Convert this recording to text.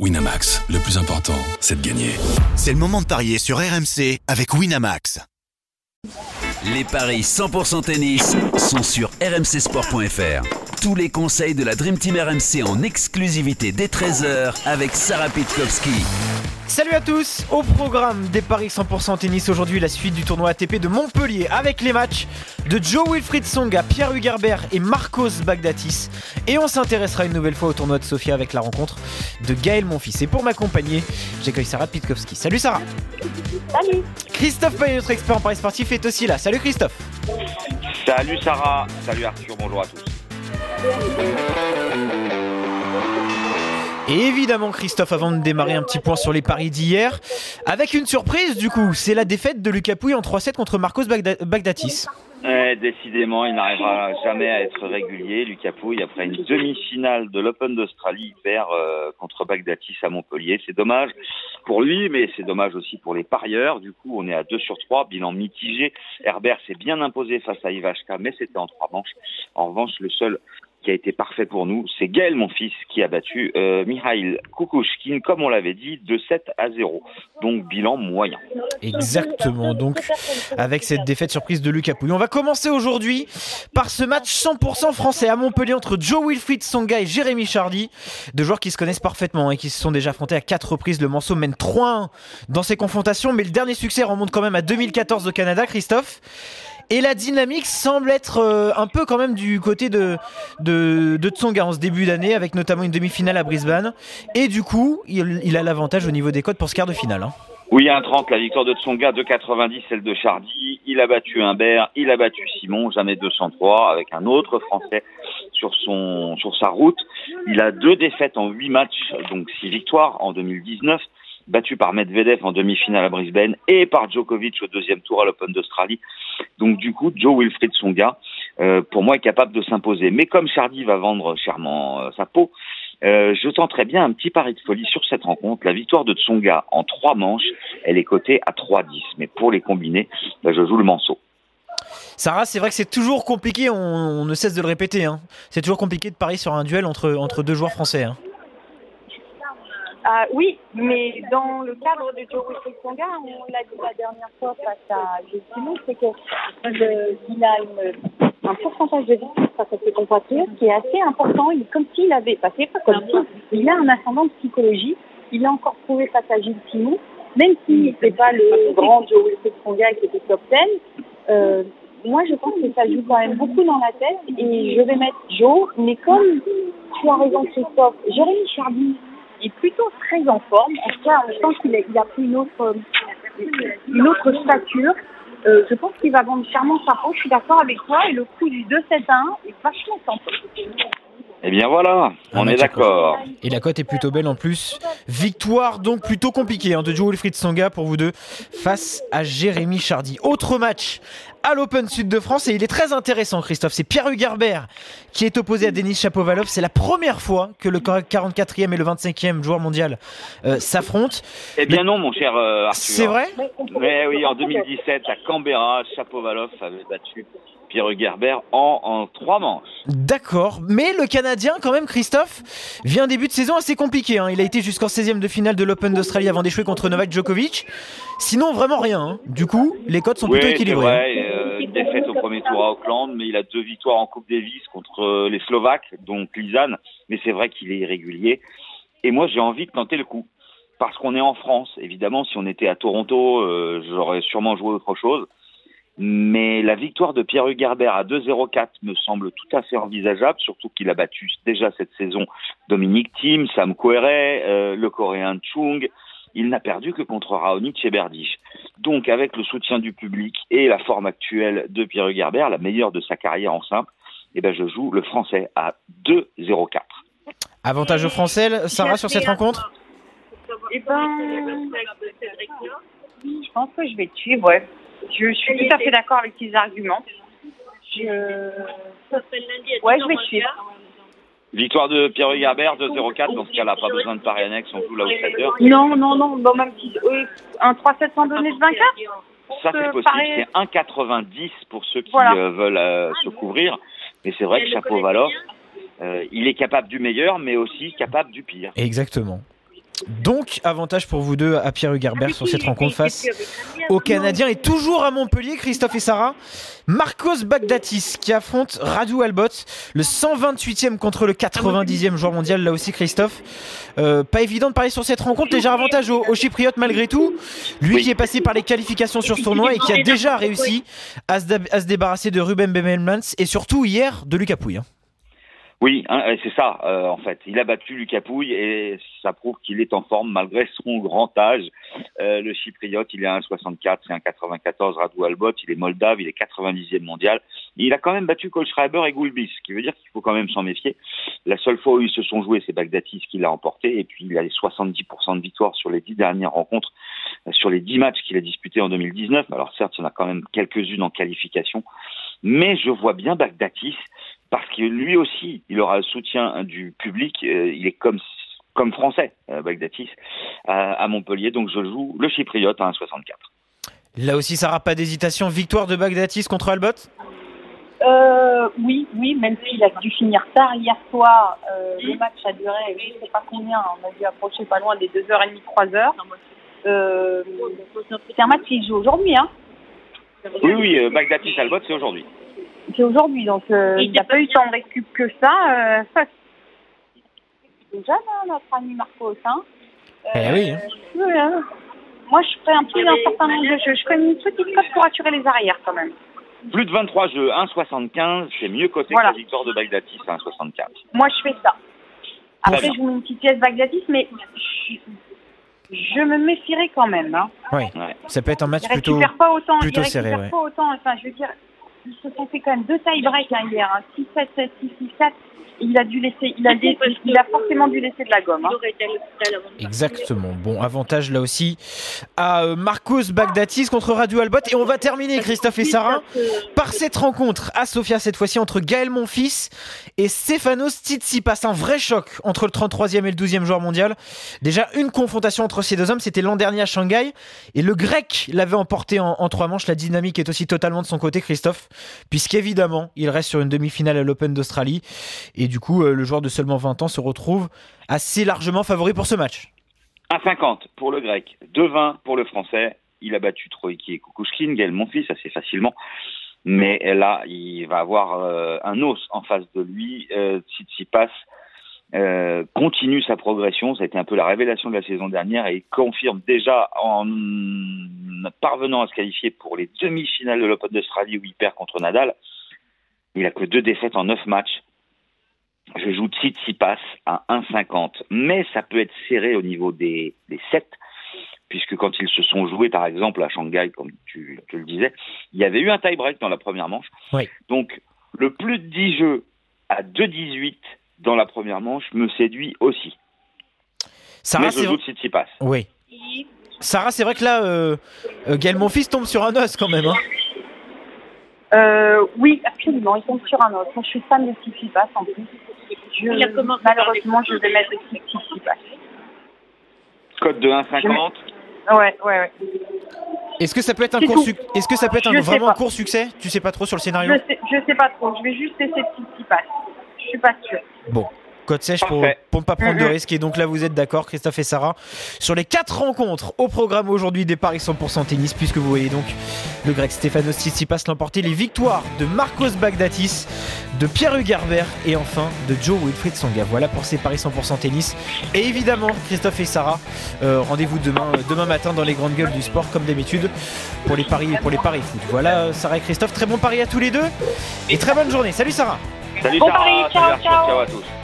Winamax, le plus important, c'est de gagner. C'est le moment de parier sur RMC avec Winamax. Les paris 100% tennis sont sur rmcsport.fr. Tous les conseils de la Dream Team RMC en exclusivité dès 13h avec Sarah Pitkowski. Salut à tous, au programme des Paris 100% tennis aujourd'hui la suite du tournoi ATP de Montpellier avec les matchs de Joe Wilfried Songa, Pierre Hugerbert et Marcos Bagdatis et on s'intéressera une nouvelle fois au tournoi de Sofia avec la rencontre de Gaël Monfils et pour m'accompagner j'accueille Sarah Pitkowski. Salut Sarah Salut Christophe Payet, notre expert en Paris sportif est aussi là. Salut Christophe Salut Sarah, salut Arthur, bonjour à tous. Et évidemment Christophe, avant de démarrer un petit point sur les paris d'hier, avec une surprise du coup, c'est la défaite de Lucas Pouille en 3-7 contre Marcos Bagda- Bagdatis. Décidément, il n'arrivera jamais à être régulier, Lucas Pouille, après une demi-finale de l'Open d'Australie, perd euh, contre Bagdatis à Montpellier. C'est dommage pour lui, mais c'est dommage aussi pour les parieurs. Du coup, on est à 2 sur 3, bilan mitigé. Herbert s'est bien imposé face à Ivashka, mais c'était en trois manches. En revanche, le seul qui a été parfait pour nous, c'est Gaël, mon fils, qui a battu euh, Mikhail Kukushkin, comme on l'avait dit, de 7 à 0. Donc, bilan moyen. Exactement, donc avec cette défaite surprise de Lucas Pouille. On va commencer aujourd'hui par ce match 100% français à Montpellier entre Joe Wilfried Songa et Jérémy Chardy, deux joueurs qui se connaissent parfaitement et qui se sont déjà affrontés à quatre reprises. Le Manceau mène 3-1 dans ces confrontations, mais le dernier succès remonte quand même à 2014 au Canada, Christophe. Et la dynamique semble être euh, un peu quand même du côté de, de, de Tsonga en ce début d'année, avec notamment une demi-finale à Brisbane. Et du coup, il, a l'avantage au niveau des codes pour ce quart de finale. hein. Oui, 1,30, la victoire de Tsonga, 2,90, celle de Chardy. Il a battu Humbert, il a battu Simon, jamais 203, avec un autre Français sur son sur sa route. Il a deux défaites en huit matchs, donc six victoires en 2019, battu par Medvedev en demi-finale à Brisbane et par Djokovic au deuxième tour à l'Open d'Australie. Donc du coup, Joe Wilfried Tsonga, euh, pour moi, est capable de s'imposer. Mais comme Chardy va vendre chèrement euh, sa peau, euh, je tenterais bien un petit pari de folie sur cette rencontre. La victoire de Tsonga en trois manches, elle est cotée à 3-10. Mais pour les combiner, bah, je joue le manceau. Sarah, c'est vrai que c'est toujours compliqué, on, on ne cesse de le répéter. hein. C'est toujours compliqué de parier sur un duel entre, entre deux joueurs français. hein. Ah, Oui, mais dans le cadre de Joe Songa, on l'a dit la dernière fois face à Justinus, c'est que euh, il a un pourcentage de victoire face à ses compatriotes qui est assez important. Il, comme s'il avait, enfin, c'est pas comme si, il a un ascendant de psychologie. Il a encore prouvé face à Gilles Simon, même si c'est pas le grand Joe Songa qui était top 10. Euh, moi, je pense que ça joue quand même beaucoup dans la tête et je vais mettre Joe, mais comme tu as raison, Christophe, Jérémy Chardy très en forme. En tout cas, je pense qu'il a, il a pris une autre, une autre stature. Euh, je pense qu'il va vendre charmant sa peau. Je suis d'accord avec toi. Et le coup du 2-7-1 est vachement sympa. Eh bien voilà, Un on est d'accord. Et la cote est plutôt belle en plus. Victoire donc plutôt compliquée hein, de Joe Wilfried Songa pour vous deux face à Jérémy Chardy. Autre match à l'Open Sud de France et il est très intéressant Christophe. C'est Pierre Hugerbert qui est opposé à Denis Chapovalov. C'est la première fois que le 44e et le 25e joueur mondial euh, s'affrontent. Eh bien non, mon cher euh, Arthur. C'est vrai? Mais oui, en 2017, à Canberra, Chapovalov avait battu Pierre Gerber en, en trois manches. D'accord, mais le Canadien quand même Christophe vient un début de saison assez compliqué. hein. Il a été jusqu'en 16e de finale de l'Open d'Australie avant d'échouer contre Novak Djokovic. Sinon vraiment rien. hein. Du coup, les cotes sont Oui, plutôt c'est défaite au premier tour à Auckland, mais il a deux victoires en Coupe Davis contre euh, les Slovaques, donc Lizane, mais c'est vrai qu'il est irrégulier. Et moi, j'ai envie de tenter le coup. Parce qu'on est en France, évidemment, si on était à Toronto, euh, j'aurais sûrement joué autre chose. Mais la victoire de Pierre Hugerbert à 2-0-4 me semble tout à fait envisageable, surtout qu'il a battu déjà cette saison Dominique Thiem, Sam Querrey, euh, le Coréen Chung. Il n'a perdu que contre Raonic et Berdych. Donc, avec le soutien du public et la forme actuelle de Pierre Hugerbert, la meilleure de sa carrière en simple, eh ben, je joue le français à 2-0-4. Avantage aux Français, Sarah, sur cette rencontre? Eh ben, je pense que je vais te suivre, ouais. Je suis tout à fait d'accord avec tes arguments. Je... Ouais, je vais te suivre. Victoire de Pierre Hugerbert, 2-0-4. Dans ce cas-là, pas besoin de pari annexe, on joue l'outsider. Non, non, non, bon, même si oui, un 3-7 sans donner de vainqueur Ça, c'est Euh, possible. pareil. C'est 1,90 pour ceux qui Voilà. euh, veulent euh, se couvrir. Mais c'est vrai que Chapovalov, euh, il est capable du meilleur, mais aussi capable du pire. Exactement. Donc, avantage pour vous deux à Pierre Hugerbert sur cette rencontre face aux Canadiens. Et toujours à Montpellier, Christophe et Sarah, Marcos Bagdatis qui affronte Radu Albot, le 128e contre le 90e joueur mondial. Là aussi, Christophe. Euh, pas évident de parler sur cette rencontre. Déjà avantage au, au Chypriote malgré tout. Lui qui est passé par les qualifications sur ce tournoi et qui a déjà réussi à se, à se débarrasser de Ruben Bemelmans et surtout hier de Lucas Pouille. hein. Oui, hein, c'est ça, euh, en fait. Il a battu Lucas Pouille et ça prouve qu'il est en forme malgré son grand âge. Euh, le Chypriote, il est à 1,64, c'est un 94 Radu Albot, il est moldave, il est 90e mondial. Il a quand même battu Kohlschreiber et Goulbis, ce qui veut dire qu'il faut quand même s'en méfier. La seule fois où ils se sont joués, c'est Bagdatis qui l'a emporté et puis il a les 70% de victoires sur les 10 dernières rencontres, euh, sur les 10 matchs qu'il a disputés en 2019. Alors certes, il y en a quand même quelques-unes en qualification, mais je vois bien Bagdatis parce que lui aussi, il aura le soutien du public. Euh, il est comme comme français, euh, Bagdatis, à, à Montpellier. Donc je joue le Chypriote à 1,64. Là aussi, Sarah, pas d'hésitation. Victoire de Bagdatis contre Albot? Euh, oui, oui, même s'il a dû finir tard hier soir, euh, le match a duré, je ne sais pas combien, on a dû approcher pas loin des 2h30, 3h. Euh, c'est un match qui joue aujourd'hui, hein. Oui, oui, euh, Bagdatis Albot, c'est aujourd'hui. C'est aujourd'hui, donc euh, il n'y a pas eu tant de récup que ça. Euh, ça c'est déjà là, notre ami Marcos, hein. Eh oui, hein. oui, hein. Moi, je ferais un peu un certain nombre de jeux. Je ferais une petite cote pour assurer les arrières, quand même. Plus de 23 jeux, 1,75, c'est mieux coté Voilà. que la victoire de Bagdatis à 1,75. Moi, je fais ça. Après, je vous mets une petite pièce Bagdatis, mais je, je me méfierais quand même. Hein. Oui, Ouais. ça peut être un match Il plutôt. pas autant. plutôt il serré, ouais. pas autant. Enfin, je veux dire, ils se sont fait quand même deux tie-break hein, hier. Hein, 6-7, 7, 6, 6, 4. Et il a dû laisser, il a, dé- il a forcément dû laisser de la gomme. Hein. Exactement. Bon, avantage là aussi à euh, Marcos Bagdatis contre Radu Albot. Et on va terminer, Christophe et Sarah, par cette rencontre à Sofia, cette fois-ci entre Gaël Monfils et Stefanos Tsitsipas. Un vrai choc entre le 33e et le 12e joueur mondial. Déjà, une confrontation entre ces deux hommes, c'était l'an dernier à Shanghai. Et le grec l'avait emporté en, en trois manches. La dynamique est aussi totalement de son côté, Christophe, puisqu'évidemment, il reste sur une demi-finale à l'Open d'Australie. Et du coup, euh, le joueur de seulement 20 ans se retrouve assez largement favori pour ce match. 1,50 pour le grec, 2,20 pour le français. Il a battu Troïki et Kukushkin, Gaël Monfils, assez facilement. Mais là, il va avoir euh, un os en face de lui. Euh, Tsitsipas continue sa progression. Ça a été un peu la révélation de la saison dernière et il confirme déjà en parvenant à se qualifier pour les demi-finales de l'Open d'Australie où il perd contre Nadal. Il a que deux défaites en neuf matchs. Je joue Tsitsipas à 1,50. Mais ça peut être serré au niveau des, des sets, puisque quand ils se sont joués, par exemple, à Shanghai, comme tu, tu le disais, il y avait eu un tie-break dans la première manche. Oui. Donc, le plus de 10 jeux à 2,18 dans la première manche me séduit aussi. Mais je joue Tsitsipas. Oui. Sarah, c'est vrai que là, euh, euh, Gaël Monfils tombe sur un os quand même. Hein. Euh, oui, absolument. Il tombe sur un. Moi, je suis fan de Tsitsipas en plus. Je, malheureusement, je vais mettre Tsitsipas. Code de 1,50. Ouais, ouais, ouais. Est-ce que ça peut être un court, tout. suc- est-ce que ça peut être un vraiment pas. court succès? Tu sais pas trop sur le scénario? Je sais, je sais pas trop. Je vais juste laisser Tsitsipas. Je suis pas sûre. Bon. Code sèche pour, ne pas prendre de risques. Et donc là, vous êtes d'accord, Christophe et Sarah, sur les quatre rencontres au programme aujourd'hui des Paris 100% tennis, puisque vous voyez donc le grec Stefanos Tsitsipas l'emporter, les victoires de Marcos Bagdatis, de Pierre Hugerbert et enfin de Joe Wilfried Songa. Voilà pour ces Paris 100% tennis. Et évidemment, Christophe et Sarah, euh, rendez-vous demain, euh, demain matin dans les grandes gueules du sport, comme d'habitude, pour les paris, pour les paris foot. Voilà, euh, Sarah et Christophe, très bon pari à tous les deux et très bonne journée. Salut Sarah. Salut Bon Sarah, pari, salut ciao, ciao. ciao à tous.